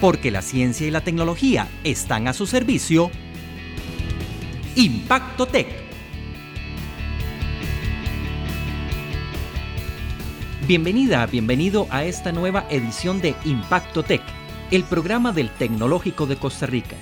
Porque la ciencia y la tecnología están a su servicio. Impacto Tech. Bienvenida, bienvenido a esta nueva edición de Impacto Tech, el programa del Tecnológico de Costa Rica.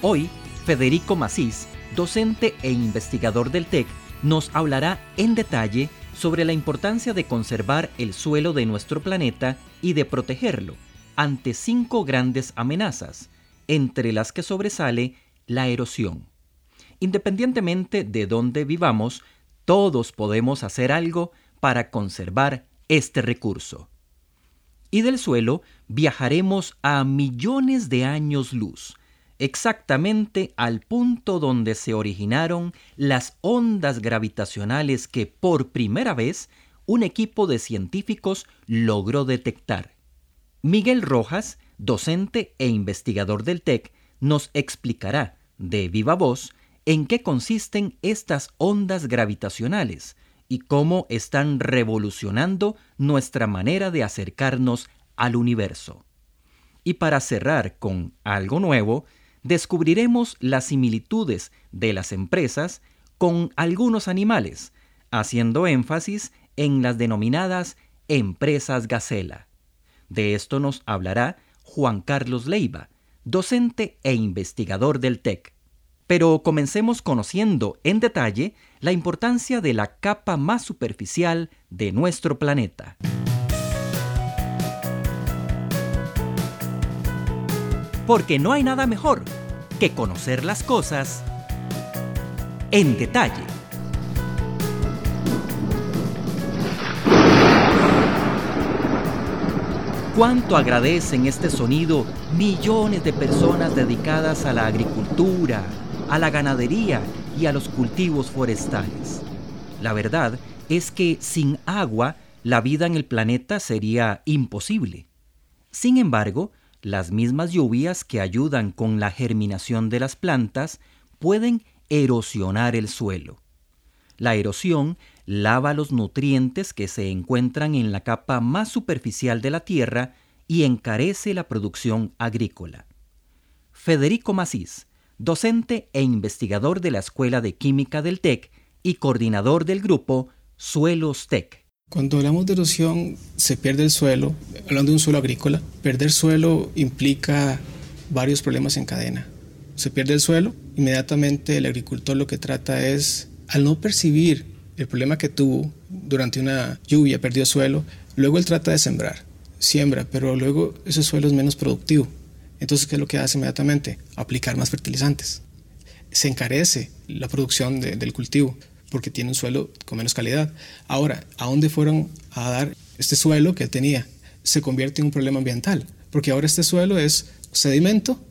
Hoy, Federico Macís, docente e investigador del TEC, nos hablará en detalle sobre la importancia de conservar el suelo de nuestro planeta y de protegerlo ante cinco grandes amenazas, entre las que sobresale la erosión. Independientemente de dónde vivamos, todos podemos hacer algo para conservar este recurso. Y del suelo viajaremos a millones de años luz, exactamente al punto donde se originaron las ondas gravitacionales que por primera vez un equipo de científicos logró detectar. Miguel Rojas, docente e investigador del TEC, nos explicará de viva voz en qué consisten estas ondas gravitacionales y cómo están revolucionando nuestra manera de acercarnos al universo. Y para cerrar con algo nuevo, descubriremos las similitudes de las empresas con algunos animales, haciendo énfasis en las denominadas empresas gacela. De esto nos hablará Juan Carlos Leiva, docente e investigador del TEC. Pero comencemos conociendo en detalle la importancia de la capa más superficial de nuestro planeta. Porque no hay nada mejor que conocer las cosas en detalle. Cuánto agradecen este sonido millones de personas dedicadas a la agricultura, a la ganadería y a los cultivos forestales. La verdad es que sin agua la vida en el planeta sería imposible. Sin embargo, las mismas lluvias que ayudan con la germinación de las plantas pueden erosionar el suelo. La erosión lava los nutrientes que se encuentran en la capa más superficial de la tierra y encarece la producción agrícola. Federico Macís, docente e investigador de la Escuela de Química del TEC y coordinador del grupo Suelos TEC. Cuando hablamos de erosión, se pierde el suelo. Hablando de un suelo agrícola, perder suelo implica varios problemas en cadena. Se pierde el suelo, inmediatamente el agricultor lo que trata es, al no percibir el problema que tuvo durante una lluvia, perdió suelo, luego él trata de sembrar, siembra, pero luego ese suelo es menos productivo. Entonces, ¿qué es lo que hace inmediatamente? Aplicar más fertilizantes. Se encarece la producción del cultivo porque tiene un suelo con menos calidad. Ahora, ¿a dónde fueron a dar este suelo que tenía? Se convierte en un problema ambiental, porque ahora este suelo es sedimento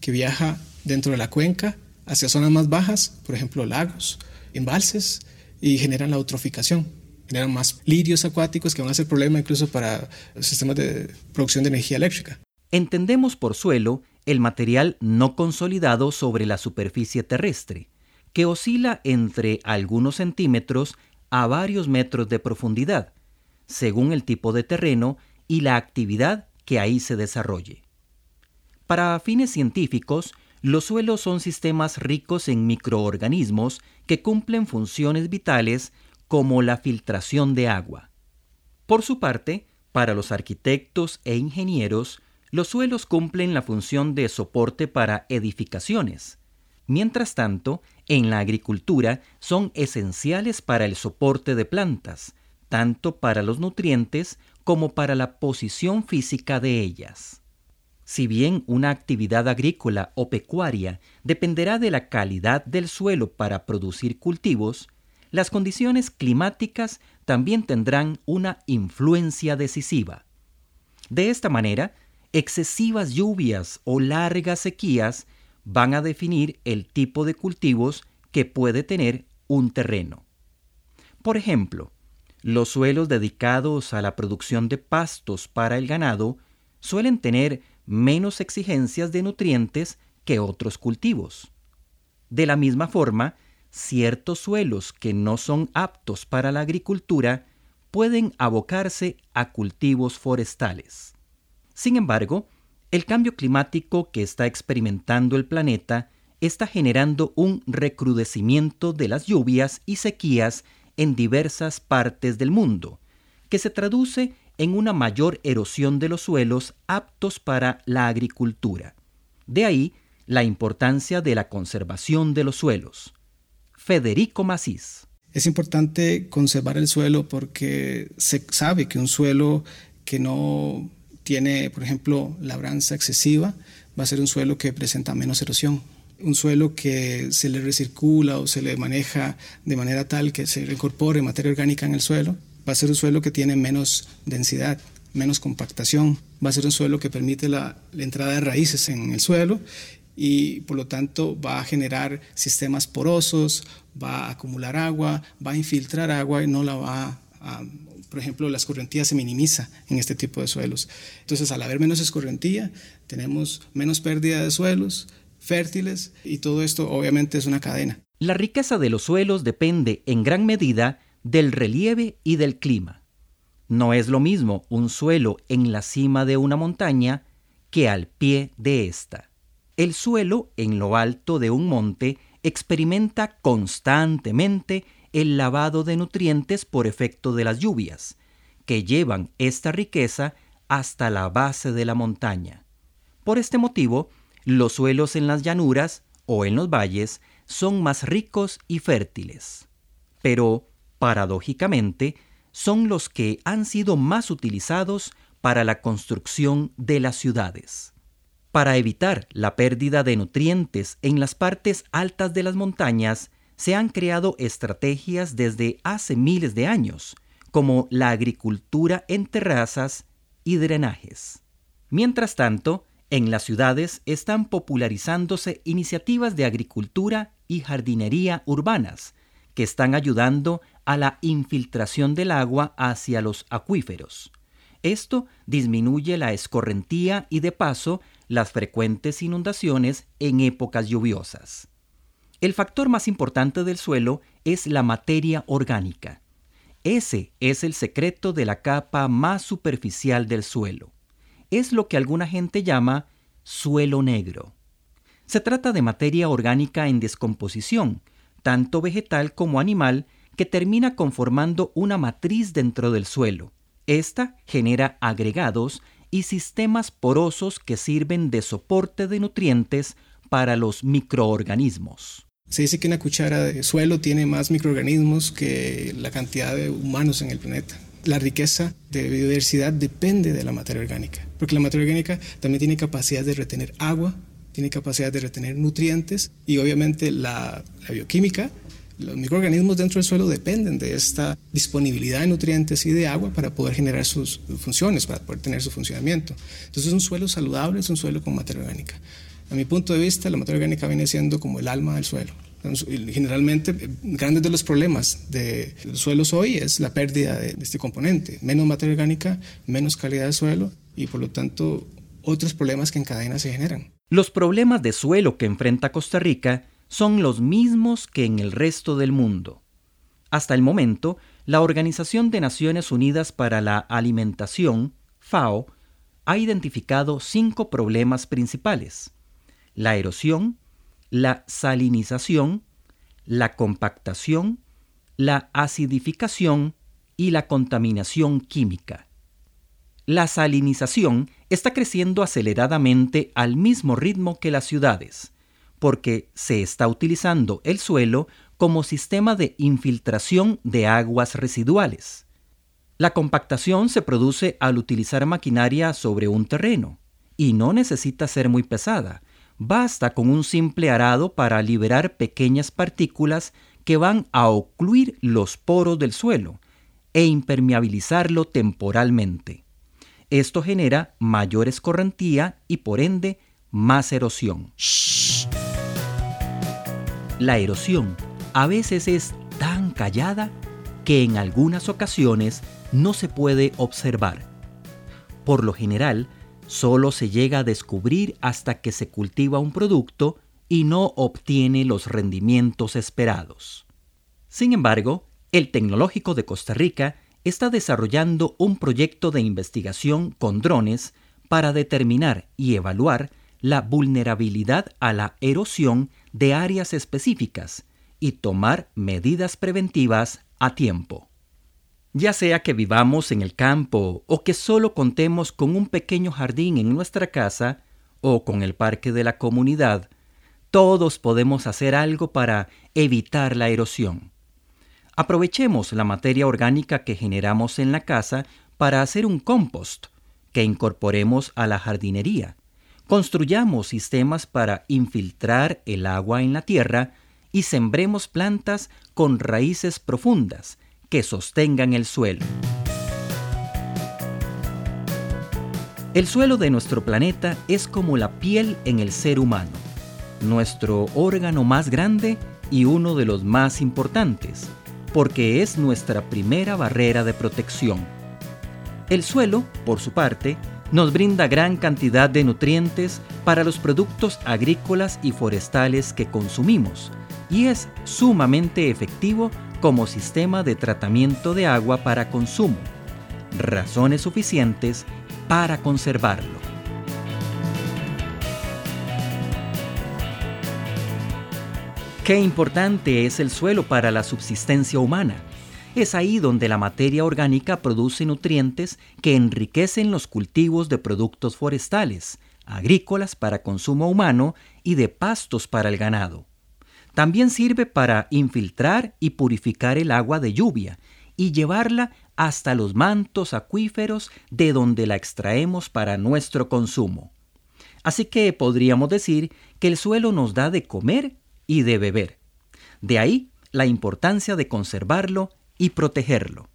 que viaja dentro de la cuenca hacia zonas más bajas, por ejemplo, lagos, embalses, y generan la eutroficación. Generan más lirios acuáticos que van a ser problema incluso para sistemas de producción de energía eléctrica. Entendemos por suelo el material no consolidado sobre la superficie terrestre, que oscila entre algunos centímetros a varios metros de profundidad, según el tipo de terreno y la actividad que ahí se desarrolle. Para fines científicos, los suelos son sistemas ricos en microorganismos que cumplen funciones vitales como la filtración de agua. Por su parte, para los arquitectos e ingenieros, los suelos cumplen la función de soporte para edificaciones. Mientras tanto, en la agricultura son esenciales para el soporte de plantas, tanto para los nutrientes como para la posición física de ellas. Si bien una actividad agrícola o pecuaria dependerá de la calidad del suelo para producir cultivos, las condiciones climáticas también tendrán una influencia decisiva. De esta manera, excesivas lluvias o largas sequías van a definir el tipo de cultivos que puede tener un terreno. Por ejemplo, los suelos dedicados a la producción de pastos para el ganado suelen tener menos exigencias de nutrientes que otros cultivos. De la misma forma, ciertos suelos que no son aptos para la agricultura pueden abocarse a cultivos forestales. Sin embargo, El cambio climático que está experimentando el planeta está generando un recrudecimiento de las lluvias y sequías en diversas partes del mundo, que se traduce en una mayor erosión de los suelos aptos para la agricultura. De ahí la importancia de la conservación de los suelos. Federico Macís. Es importante conservar el suelo porque se sabe que un suelo que no tiene, por ejemplo, labranza excesiva, va a ser un suelo que presenta menos erosión. Un suelo que se le recircula o se le maneja de manera tal que se reincorpore materia orgánica en el suelo, va a ser un suelo que tiene menos densidad, menos compactación, va a ser un suelo que permite la, entrada de raíces en el suelo y por lo tanto va a generar sistemas porosos, va a acumular agua, va a infiltrar agua y no la va a, por ejemplo, la escorrentía se minimiza en este tipo de suelos. Entonces, al haber menos escorrentía, tenemos menos pérdida de suelos fértiles y todo esto obviamente es una cadena. La riqueza de los suelos depende en gran medida del relieve y del clima. No es lo mismo un suelo en la cima de una montaña que al pie de esta. El suelo en lo alto de un monte experimenta constantemente el lavado de nutrientes por efecto de las lluvias, que llevan esta riqueza hasta la base de la montaña. Por este motivo, los suelos en las llanuras o en los valles son más ricos y fértiles. Pero, paradójicamente, son los que han sido más utilizados para la construcción de las ciudades. Para evitar la pérdida de nutrientes en las partes altas de las montañas, se han creado estrategias desde hace miles de años, como la agricultura en terrazas y drenajes. Mientras tanto, en las ciudades están popularizándose iniciativas de agricultura y jardinería urbanas, que están ayudando a la infiltración del agua hacia los acuíferos. Esto disminuye la escorrentía y de paso las frecuentes inundaciones en épocas lluviosas. El factor más importante del suelo es la materia orgánica. Ese es el secreto de la capa más superficial del suelo. Es lo que alguna gente llama suelo negro. Se trata de materia orgánica en descomposición, tanto vegetal como animal, que termina conformando una matriz dentro del suelo. Esta genera agregados y sistemas porosos que sirven de soporte de nutrientes para los microorganismos. Se dice que una cuchara de suelo tiene más microorganismos que la cantidad de humanos en el planeta. La riqueza de biodiversidad depende de la materia orgánica, porque la materia orgánica también tiene capacidad de retener agua, tiene capacidad de retener nutrientes y obviamente la, bioquímica los microorganismos dentro del suelo dependen de esta disponibilidad de nutrientes y de agua para poder generar sus funciones, para poder tener su funcionamiento. Entonces un suelo saludable es un suelo con materia orgánica. A mi punto de vista, la materia orgánica viene siendo como el alma del suelo. Generalmente, grandes de los problemas de los suelos hoy es la pérdida de este componente. Menos materia orgánica, menos calidad de suelo y por lo tanto otros problemas que en cadena se generan. Los problemas de suelo que enfrenta Costa Rica son los mismos que en el resto del mundo. Hasta el momento, la Organización de Naciones Unidas para la Alimentación, FAO, ha identificado cinco problemas principales. La erosión, la salinización, la compactación, la acidificación y la contaminación química. La salinización está creciendo aceleradamente al mismo ritmo que las ciudades porque se está utilizando el suelo como sistema de infiltración de aguas residuales. La compactación se produce al utilizar maquinaria sobre un terreno y no necesita ser muy pesada. Basta con un simple arado para liberar pequeñas partículas que van a ocluir los poros del suelo e impermeabilizarlo temporalmente. Esto genera mayor escorrentía y por ende más erosión. La erosión a veces es tan callada que en algunas ocasiones no se puede observar. Por lo general, solo se llega a descubrir hasta que se cultiva un producto y no obtiene los rendimientos esperados. Sin embargo, el Tecnológico de Costa Rica está desarrollando un proyecto de investigación con drones para determinar y evaluar la vulnerabilidad a la erosión de áreas específicas y tomar medidas preventivas a tiempo. Ya sea que vivamos en el campo o que solo contemos con un pequeño jardín en nuestra casa o con el parque de la comunidad, todos podemos hacer algo para evitar la erosión. Aprovechemos la materia orgánica que generamos en la casa para hacer un compost que incorporemos a la jardinería. Construyamos sistemas para infiltrar el agua en la tierra y sembremos plantas con raíces profundas que sostengan el suelo. El suelo de nuestro planeta es como la piel en el ser humano, nuestro órgano más grande y uno de los más importantes, porque es nuestra primera barrera de protección. El suelo, por su parte, nos brinda gran cantidad de nutrientes para los productos agrícolas y forestales que consumimos y es sumamente efectivo como sistema de tratamiento de agua para consumo, razones suficientes para conservarlo. Qué importante es el suelo para la subsistencia humana. Es ahí donde la materia orgánica produce nutrientes que enriquecen los cultivos de productos forestales, agrícolas para consumo humano y de pastos para el ganado. También sirve para infiltrar y purificar el agua de lluvia y llevarla hasta los mantos acuíferos de donde la extraemos para nuestro consumo. Así que podríamos decir que el suelo nos da de comer y de beber. De ahí la importancia de conservarlo y protegerlo.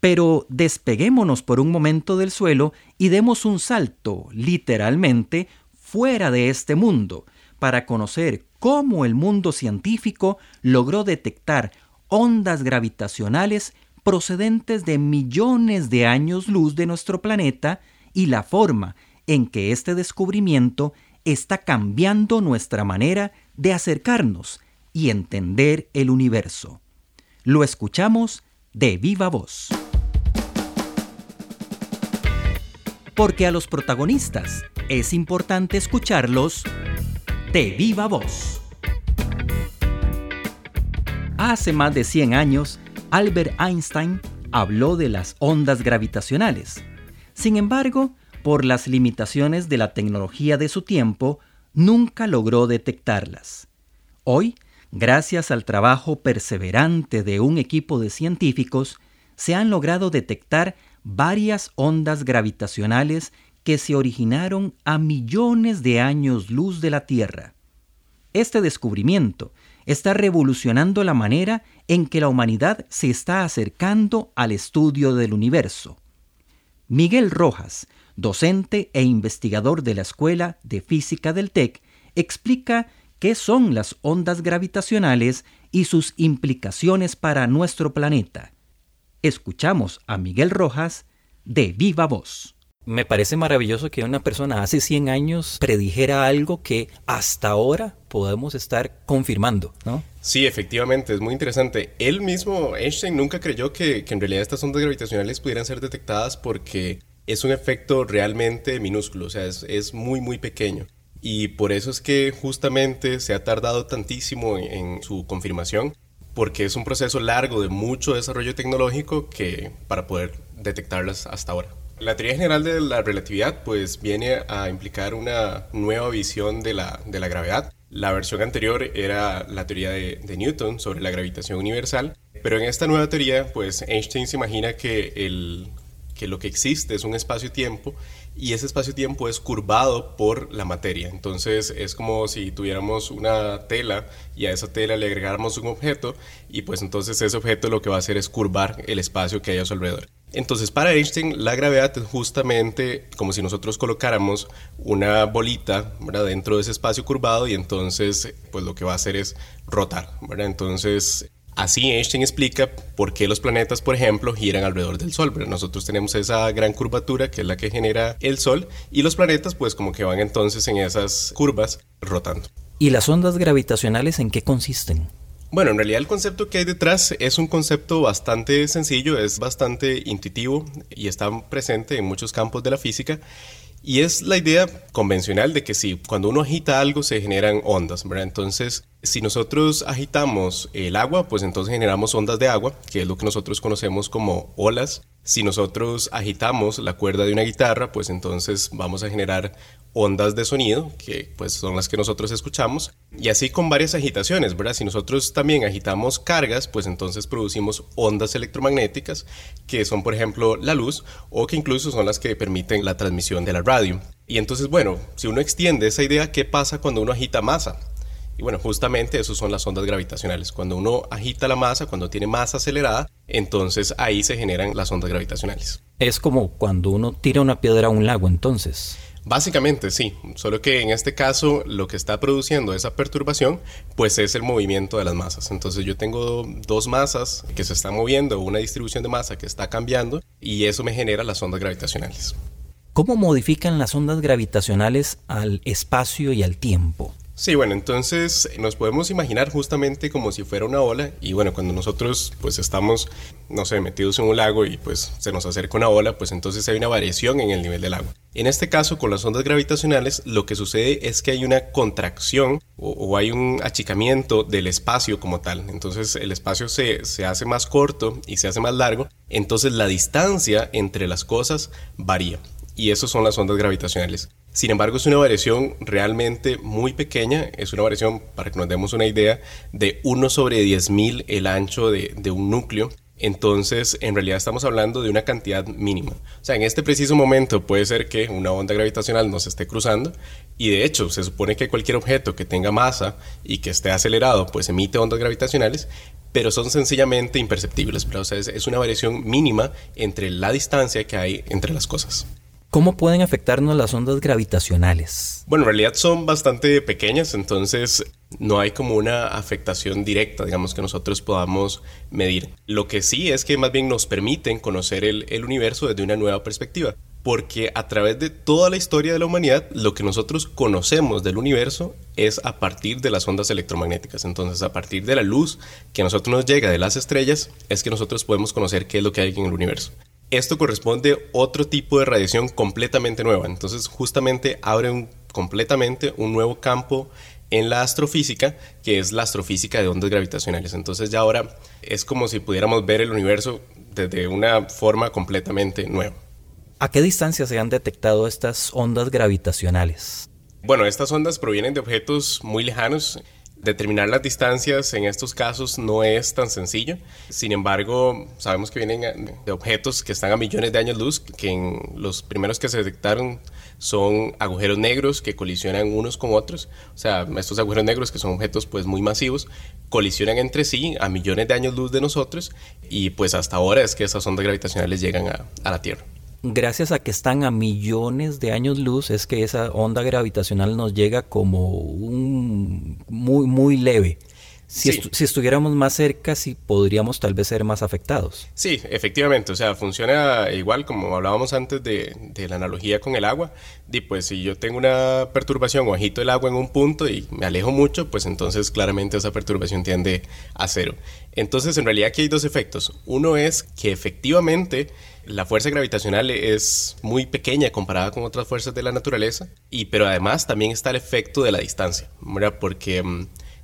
Pero despeguémonos por un momento del suelo y demos un salto, literalmente, fuera de este mundo, para conocer cómo el mundo científico logró detectar ondas gravitacionales procedentes de millones de años luz de nuestro planeta y la forma en que este descubrimiento está cambiando nuestra manera de acercarnos y entender el universo. Lo escuchamos de viva voz. Porque a los protagonistas es importante escucharlos de viva voz. Hace más de 100 años, Albert Einstein habló de las ondas gravitacionales. Sin embargo, por las limitaciones de la tecnología de su tiempo, nunca logró detectarlas. Hoy, gracias al trabajo perseverante de un equipo de científicos, se han logrado detectar varias ondas gravitacionales que se originaron a millones de años luz de la Tierra. Este descubrimiento está revolucionando la manera en que la humanidad se está acercando al estudio del universo. Miguel Rojas, docente e investigador de la Escuela de Física del TEC, explica qué son las ondas gravitacionales y sus implicaciones para nuestro planeta. Escuchamos a Miguel Rojas de viva voz. Me parece maravilloso que una persona hace 100 años predijera algo que hasta ahora podemos estar confirmando, ¿no? Sí, efectivamente, es muy interesante. Él mismo, Einstein, nunca creyó que, en realidad estas ondas gravitacionales pudieran ser detectadas porque es un efecto realmente minúsculo, o sea, es, muy, muy pequeño. Y por eso es que justamente se ha tardado tantísimo en su confirmación, porque es un proceso largo de mucho desarrollo tecnológico que para poder detectarlas hasta ahora. La teoría general de la relatividad pues viene a implicar una nueva visión de la, de la gravedad. La versión anterior era la teoría de, de, Newton sobre la gravitación universal, pero en esta nueva teoría pues Einstein se imagina que, el, que lo que existe es un espacio-tiempo y ese espacio-tiempo es curvado por la materia. Entonces es como si tuviéramos una tela y a esa tela le agregáramos un objeto y pues entonces ese objeto lo que va a hacer es curvar el espacio que hay a su alrededor. Entonces, para Einstein, la gravedad es justamente como si nosotros colocáramos una bolita dentro de ese espacio curvado y entonces, pues lo que va a hacer es rotar. Entonces, así Einstein explica por qué los planetas, por ejemplo, giran alrededor del Sol. Nosotros tenemos esa gran curvatura que es la que genera el Sol y los planetas, pues como que van entonces en esas curvas rotando. ¿Y las ondas gravitacionales en qué consisten? Bueno, en realidad el concepto que hay detrás es un concepto bastante sencillo, es bastante intuitivo y está presente en muchos campos de la física. Y es la idea convencional de que si cuando uno agita algo se generan ondas. Entonces, si nosotros agitamos el agua, pues entonces generamos ondas de agua, que es lo que nosotros conocemos como olas. Si nosotros agitamos la cuerda de una guitarra, pues entonces vamos a generar ondas de sonido, que pues son las que nosotros escuchamos, y así con varias agitaciones, ¿verdad? Si nosotros también agitamos cargas, pues entonces producimos ondas electromagnéticas, que son por ejemplo la luz, o que incluso son las que permiten la transmisión de la radio. Y entonces, bueno, si uno extiende esa idea, ¿qué pasa cuando uno agita masa? Y bueno, justamente eso son las ondas gravitacionales. Cuando uno agita la masa, cuando tiene masa acelerada, entonces ahí se generan las ondas gravitacionales. Es como cuando uno tira una piedra a un lago, entonces. Básicamente sí, solo que en este caso lo que está produciendo esa perturbación pues es el movimiento de las masas. Entonces yo tengo dos masas que se están moviendo, una distribución de masa que está cambiando y eso me genera las ondas gravitacionales. ¿Cómo modifican las ondas gravitacionales al espacio y al tiempo? Sí, bueno, entonces nos podemos imaginar justamente como si fuera una ola y bueno, cuando nosotros pues estamos, no sé, metidos en un lago y pues se nos acerca una ola, pues entonces hay una variación en el nivel del agua. En este caso, con las ondas gravitacionales, lo que sucede es que hay una contracción o, hay un achicamiento del espacio como tal. Entonces el espacio se, se hace más corto y se hace más largo, entonces la distancia entre las cosas varía y eso son las ondas gravitacionales. Sin embargo, es una variación realmente muy pequeña, es una variación, para que nos demos una idea, de 1 sobre 10.000 el ancho de, un núcleo. Entonces, en realidad estamos hablando de una cantidad mínima. O sea, en este preciso momento puede ser que una onda gravitacional nos esté cruzando y de hecho se supone que cualquier objeto que tenga masa y que esté acelerado pues emite ondas gravitacionales, pero son sencillamente imperceptibles. O sea, es una variación mínima entre la distancia que hay entre las cosas. ¿Cómo pueden afectarnos las ondas gravitacionales? Bueno, en realidad son bastante pequeñas, entonces no hay como una afectación directa, digamos, que nosotros podamos medir. Lo que sí es que más bien nos permiten conocer el, universo desde una nueva perspectiva porque a través de toda la historia de la humanidad, lo que nosotros conocemos del universo es a partir de las ondas electromagnéticas. Entonces, a partir de la luz que a nosotros nos llega de las estrellas, es que nosotros podemos conocer qué es lo que hay en el universo. Esto corresponde a otro tipo de radiación completamente nueva. Entonces, justamente abre completamente un nuevo campo en la astrofísica, que es la astrofísica de ondas gravitacionales. Entonces, ya ahora es como si pudiéramos ver el universo desde una forma completamente nueva. ¿A qué distancia se han detectado estas ondas gravitacionales? Bueno, estas ondas provienen de objetos muy lejanos Determinar las distancias en estos casos no es tan sencillo. Sin embargo, sabemos que vienen de objetos que están a millones de años luz, que los primeros que se detectaron son agujeros negros que colisionan unos con otros. O sea, estos agujeros negros que son objetos pues muy masivos, colisionan entre sí a millones de años luz de nosotros y pues hasta ahora es que esas ondas gravitacionales llegan a la Tierra gracias a que están a millones de años luz, es que esa onda gravitacional nos llega como un muy, muy leve. Si, estuviéramos más cerca, sí podríamos tal vez ser más afectados. Sí, efectivamente, o sea, funciona igual como hablábamos antes de, de, la analogía con el agua. Y pues si yo tengo una perturbación o agito el agua en un punto y me alejo mucho, pues entonces claramente esa perturbación tiende a cero. Entonces en realidad aquí hay dos efectos. Uno es que efectivamente la fuerza gravitacional es muy pequeña comparada con otras fuerzas de la naturaleza, y, pero además también está el efecto de la distancia, porque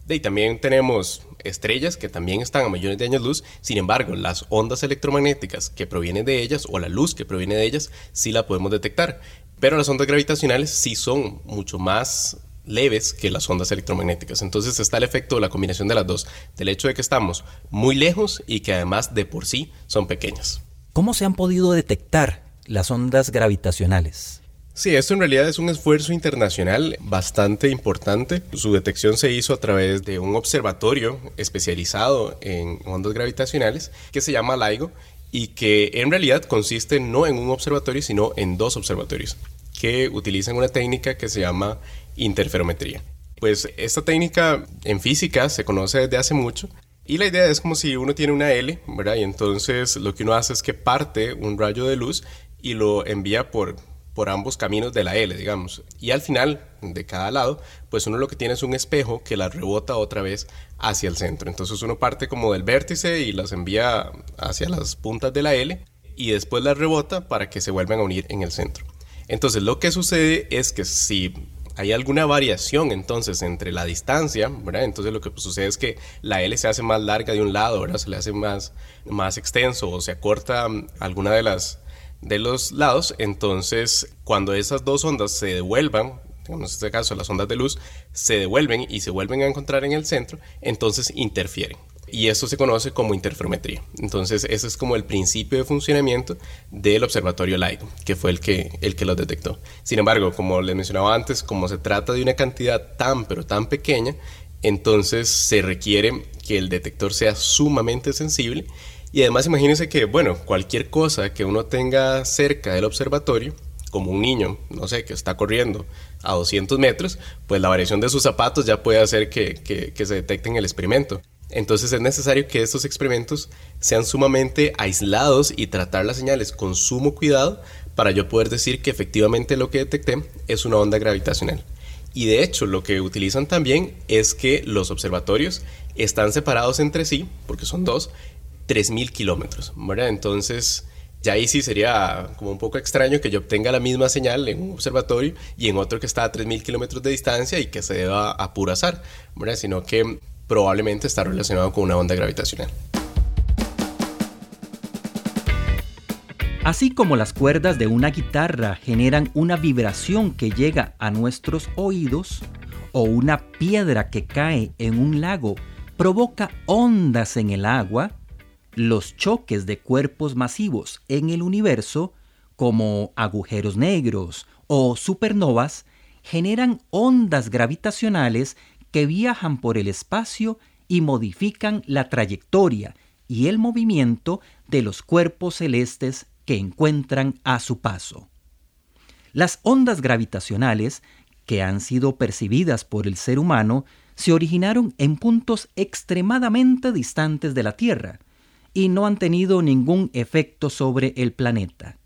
de, también tenemos estrellas que también están a millones de años luz, sin embargo las ondas electromagnéticas que provienen de ellas o la luz que proviene de ellas sí la podemos detectar, pero las ondas gravitacionales sí son mucho más leves que las ondas electromagnéticas. Entonces está el efecto de la combinación de las dos, del hecho de que estamos muy lejos y que además de por sí son pequeñas. ¿Cómo se han podido detectar las ondas gravitacionales? Sí, esto en realidad es un esfuerzo internacional bastante importante. Su detección se hizo a través de un observatorio especializado en ondas gravitacionales que se llama LIGO y que en realidad consiste no en un observatorio, sino en dos observatorios que utilizan una técnica que se llama interferometría. Pues esta técnica en física se conoce desde hace mucho y la idea es como si uno tiene una L, ¿verdad? Y entonces lo que uno hace es que parte un rayo de luz y lo envía por, por ambos caminos de la L, digamos. Y al final de cada lado, pues uno lo que tiene es un espejo que la rebota otra vez hacia el centro. Entonces uno parte como del vértice y las envía hacia las puntas de la L y después las rebota para que se vuelvan a unir en el centro. Entonces lo que sucede es que si hay alguna variación entonces entre la distancia, ¿verdad? Entonces lo que sucede es que la L se hace más larga de un lado, ¿verdad? Se le hace más, más extenso o se acorta mm, alguna de las de los lados, entonces cuando esas dos ondas se devuelvan, en este caso las ondas de luz, se devuelven y se vuelven a encontrar en el centro, entonces interfieren y esto se conoce como interferometría. Entonces, ese es como el principio de funcionamiento del observatorio LIGO, que fue el que, el que los detectó. Sin embargo, como les mencionaba antes, como se trata de una cantidad tan, pero tan pequeña, entonces se requiere que el detector sea sumamente sensible. Y además, imagínense que, bueno, cualquier cosa que uno tenga cerca del observatorio, como un niño, no sé, que está corriendo a 200 metros, pues la variación de sus zapatos ya puede hacer que, que se detecte en el experimento. Entonces es necesario que estos experimentos sean sumamente aislados y tratar las señales con sumo cuidado para yo poder decir que efectivamente lo que detecté es una onda gravitacional. Y de hecho lo que utilizan también es que los observatorios están separados entre sí, porque son dos, 3.000 kilómetros. Entonces ya ahí sí sería como un poco extraño que yo obtenga la misma señal en un observatorio y en otro que está a 3.000 kilómetros de distancia y que se deba a puro azar, sino que probablemente está relacionado con una onda gravitacional. Así como las cuerdas de una guitarra generan una vibración que llega a nuestros oídos, o una piedra que cae en un lago provoca ondas en el agua, los choques de cuerpos masivos en el universo, como agujeros negros o supernovas, generan ondas gravitacionales que viajan por el espacio y modifican la trayectoria y el movimiento de los cuerpos celestes que encuentran a su paso. Las ondas gravitacionales, que han sido percibidas por el ser humano, se originaron en puntos extremadamente distantes de la Tierra y no han tenido ningún efecto sobre el planeta.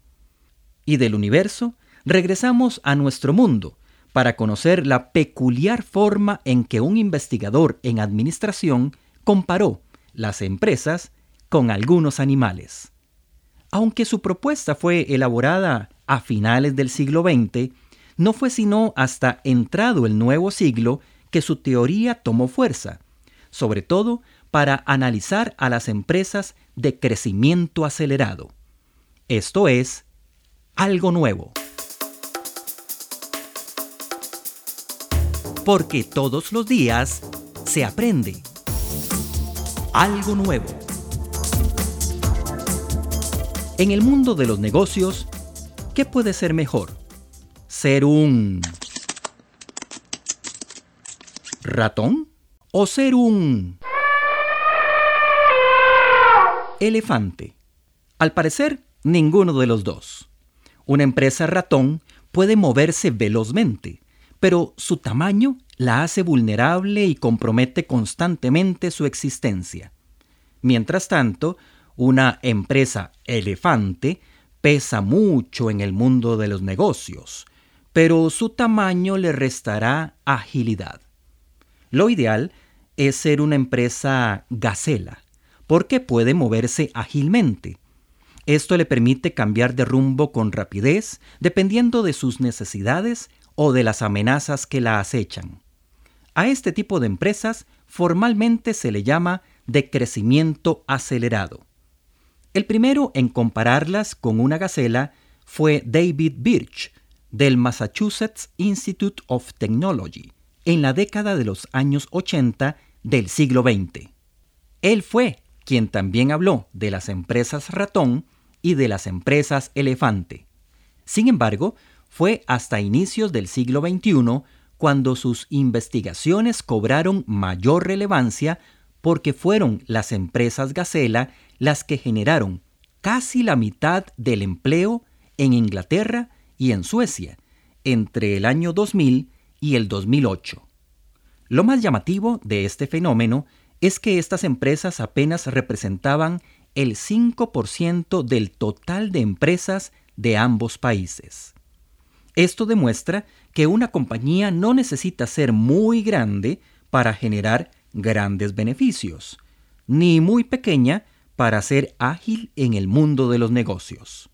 Y del universo, regresamos a nuestro mundo, para conocer la peculiar forma en que un investigador en administración comparó las empresas con algunos animales. Aunque su propuesta fue elaborada a finales del siglo XX, no fue sino hasta entrado el nuevo siglo que su teoría tomó fuerza, sobre todo para analizar a las empresas de crecimiento acelerado. Esto es algo nuevo. porque todos los días se aprende algo nuevo. En el mundo de los negocios, ¿qué puede ser mejor? ¿Ser un ratón o ser un elefante? Al parecer, ninguno de los dos. Una empresa ratón puede moverse velozmente, pero su tamaño la hace vulnerable y compromete constantemente su existencia. Mientras tanto, una empresa elefante pesa mucho en el mundo de los negocios, pero su tamaño le restará agilidad. Lo ideal es ser una empresa gacela, porque puede moverse ágilmente. Esto le permite cambiar de rumbo con rapidez dependiendo de sus necesidades o de las amenazas que la acechan. A este tipo de empresas formalmente se le llama de crecimiento acelerado. El primero en compararlas con una gacela fue David Birch, del Massachusetts Institute of Technology, en la década de los años 80 del siglo XX. Él fue quien también habló de las empresas ratón y de las empresas elefante. Sin embargo, fue hasta inicios del siglo XXI cuando sus investigaciones cobraron mayor relevancia porque fueron las empresas Gacela las que generaron casi la mitad del empleo en Inglaterra y en Suecia entre el año 2000 y el 2008. Lo más llamativo de este fenómeno es que estas empresas apenas representaban el 5% del total de empresas de ambos países. Esto demuestra que una compañía no necesita ser muy grande para generar grandes beneficios, ni muy pequeña para ser ágil en el mundo de los negocios.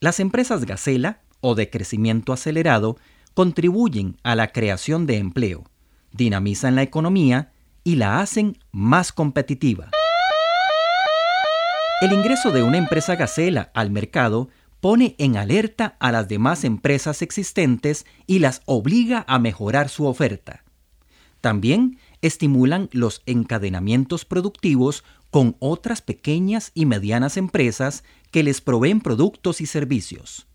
Las empresas Gacela o de crecimiento acelerado contribuyen a la creación de empleo, dinamizan la economía y la hacen más competitiva. El ingreso de una empresa gacela al mercado pone en alerta a las demás empresas existentes y las obliga a mejorar su oferta. También estimulan los encadenamientos productivos con otras pequeñas y medianas empresas que les proveen productos y servicios.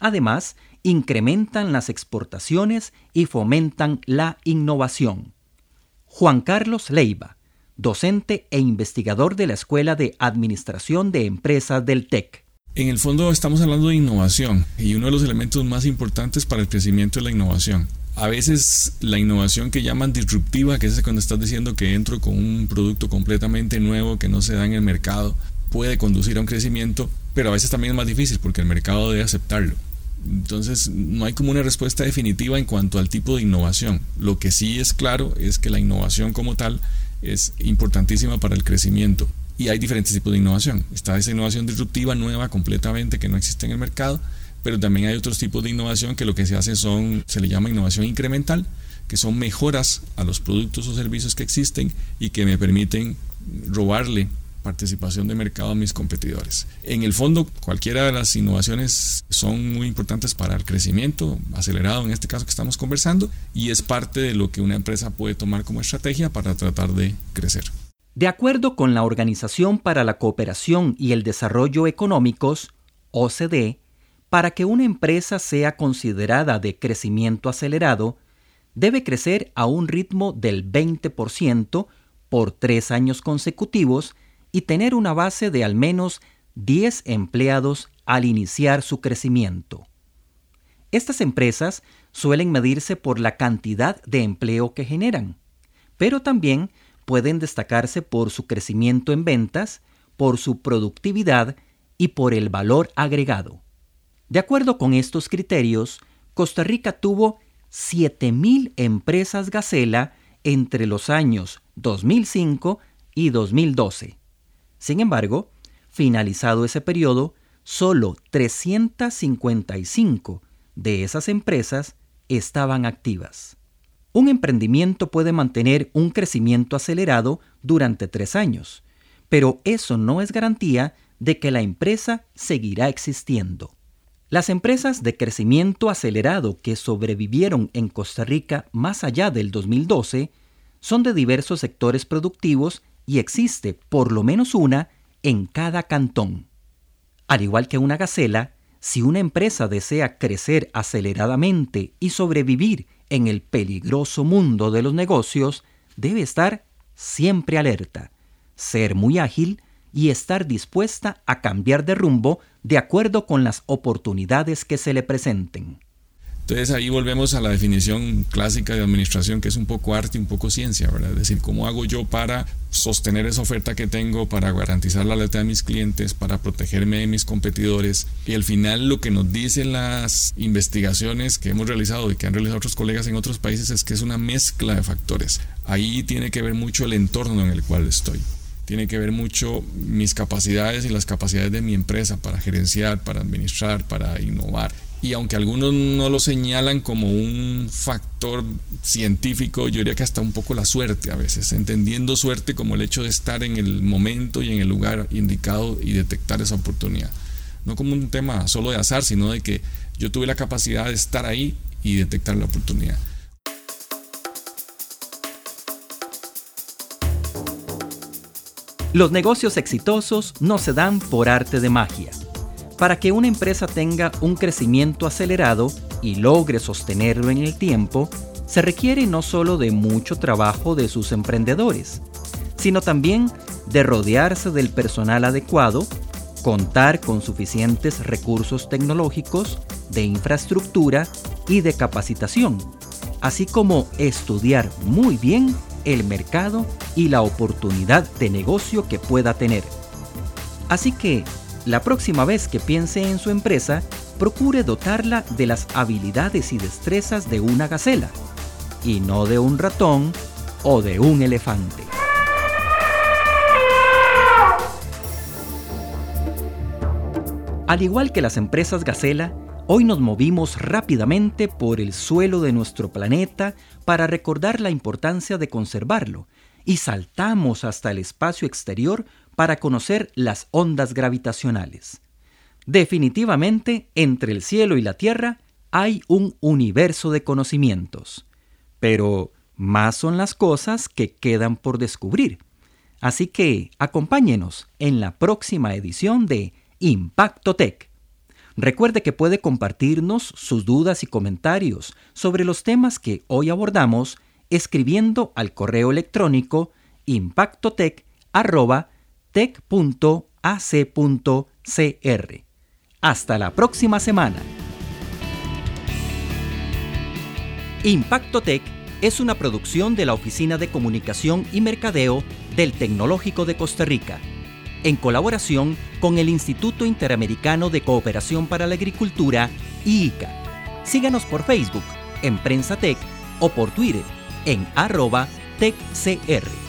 Además, incrementan las exportaciones y fomentan la innovación. Juan Carlos Leiva, docente e investigador de la Escuela de Administración de Empresas del TEC. En el fondo estamos hablando de innovación y uno de los elementos más importantes para el crecimiento es la innovación. A veces la innovación que llaman disruptiva, que es cuando estás diciendo que entro con un producto completamente nuevo que no se da en el mercado, puede conducir a un crecimiento, pero a veces también es más difícil porque el mercado debe aceptarlo. Entonces no hay como una respuesta definitiva en cuanto al tipo de innovación. Lo que sí es claro es que la innovación como tal es importantísima para el crecimiento. Y hay diferentes tipos de innovación. Está esa innovación disruptiva nueva completamente que no existe en el mercado, pero también hay otros tipos de innovación que lo que se hace son, se le llama innovación incremental, que son mejoras a los productos o servicios que existen y que me permiten robarle participación de mercado a mis competidores. En el fondo, cualquiera de las innovaciones son muy importantes para el crecimiento acelerado, en este caso que estamos conversando, y es parte de lo que una empresa puede tomar como estrategia para tratar de crecer. De acuerdo con la Organización para la Cooperación y el Desarrollo Económicos, OCDE, para que una empresa sea considerada de crecimiento acelerado, debe crecer a un ritmo del 20% por tres años consecutivos y tener una base de al menos 10 empleados al iniciar su crecimiento. Estas empresas suelen medirse por la cantidad de empleo que generan, pero también pueden destacarse por su crecimiento en ventas, por su productividad y por el valor agregado. De acuerdo con estos criterios, Costa Rica tuvo 7.000 empresas Gacela entre los años 2005 y 2012. Sin embargo, finalizado ese periodo, solo 355 de esas empresas estaban activas. Un emprendimiento puede mantener un crecimiento acelerado durante tres años, pero eso no es garantía de que la empresa seguirá existiendo. Las empresas de crecimiento acelerado que sobrevivieron en Costa Rica más allá del 2012 son de diversos sectores productivos y existe por lo menos una en cada cantón. Al igual que una gacela, si una empresa desea crecer aceleradamente y sobrevivir en el peligroso mundo de los negocios, debe estar siempre alerta, ser muy ágil y estar dispuesta a cambiar de rumbo de acuerdo con las oportunidades que se le presenten. Entonces ahí volvemos a la definición clásica de administración, que es un poco arte y un poco ciencia, ¿verdad? Es decir, ¿cómo hago yo para sostener esa oferta que tengo, para garantizar la lealtad de mis clientes, para protegerme de mis competidores? Y al final lo que nos dicen las investigaciones que hemos realizado y que han realizado otros colegas en otros países es que es una mezcla de factores. Ahí tiene que ver mucho el entorno en el cual estoy tiene que ver mucho mis capacidades y las capacidades de mi empresa para gerenciar, para administrar, para innovar y aunque algunos no lo señalan como un factor científico, yo diría que hasta un poco la suerte a veces, entendiendo suerte como el hecho de estar en el momento y en el lugar indicado y detectar esa oportunidad. No como un tema solo de azar, sino de que yo tuve la capacidad de estar ahí y detectar la oportunidad. Los negocios exitosos no se dan por arte de magia para que una empresa tenga un crecimiento acelerado y logre sostenerlo en el tiempo, se requiere no solo de mucho trabajo de sus emprendedores, sino también de rodearse del personal adecuado, contar con suficientes recursos tecnológicos, de infraestructura y de capacitación, así como estudiar muy bien el mercado y la oportunidad de negocio que pueda tener. Así que la próxima vez que piense en su empresa, procure dotarla de las habilidades y destrezas de una gacela, y no de un ratón o de un elefante. Al igual que las empresas gacela, Hoy nos movimos rápidamente por el suelo de nuestro planeta para recordar la importancia de conservarlo y saltamos hasta el espacio exterior para conocer las ondas gravitacionales. Definitivamente, entre el cielo y la Tierra hay un universo de conocimientos. Pero más son las cosas que quedan por descubrir. Así que acompáñenos en la próxima edición de Impacto Tech. Recuerde que puede compartirnos sus dudas y comentarios sobre los temas que hoy abordamos escribiendo al correo electrónico impactotech.tech.ac.cr. Hasta la próxima semana. Impacto Tech es una producción de la Oficina de Comunicación y Mercadeo del Tecnológico de Costa Rica en colaboración con el Instituto Interamericano de Cooperación para la Agricultura, IICA. Síganos por Facebook, en Prensa Tech, o por Twitter, en arroba TechCR.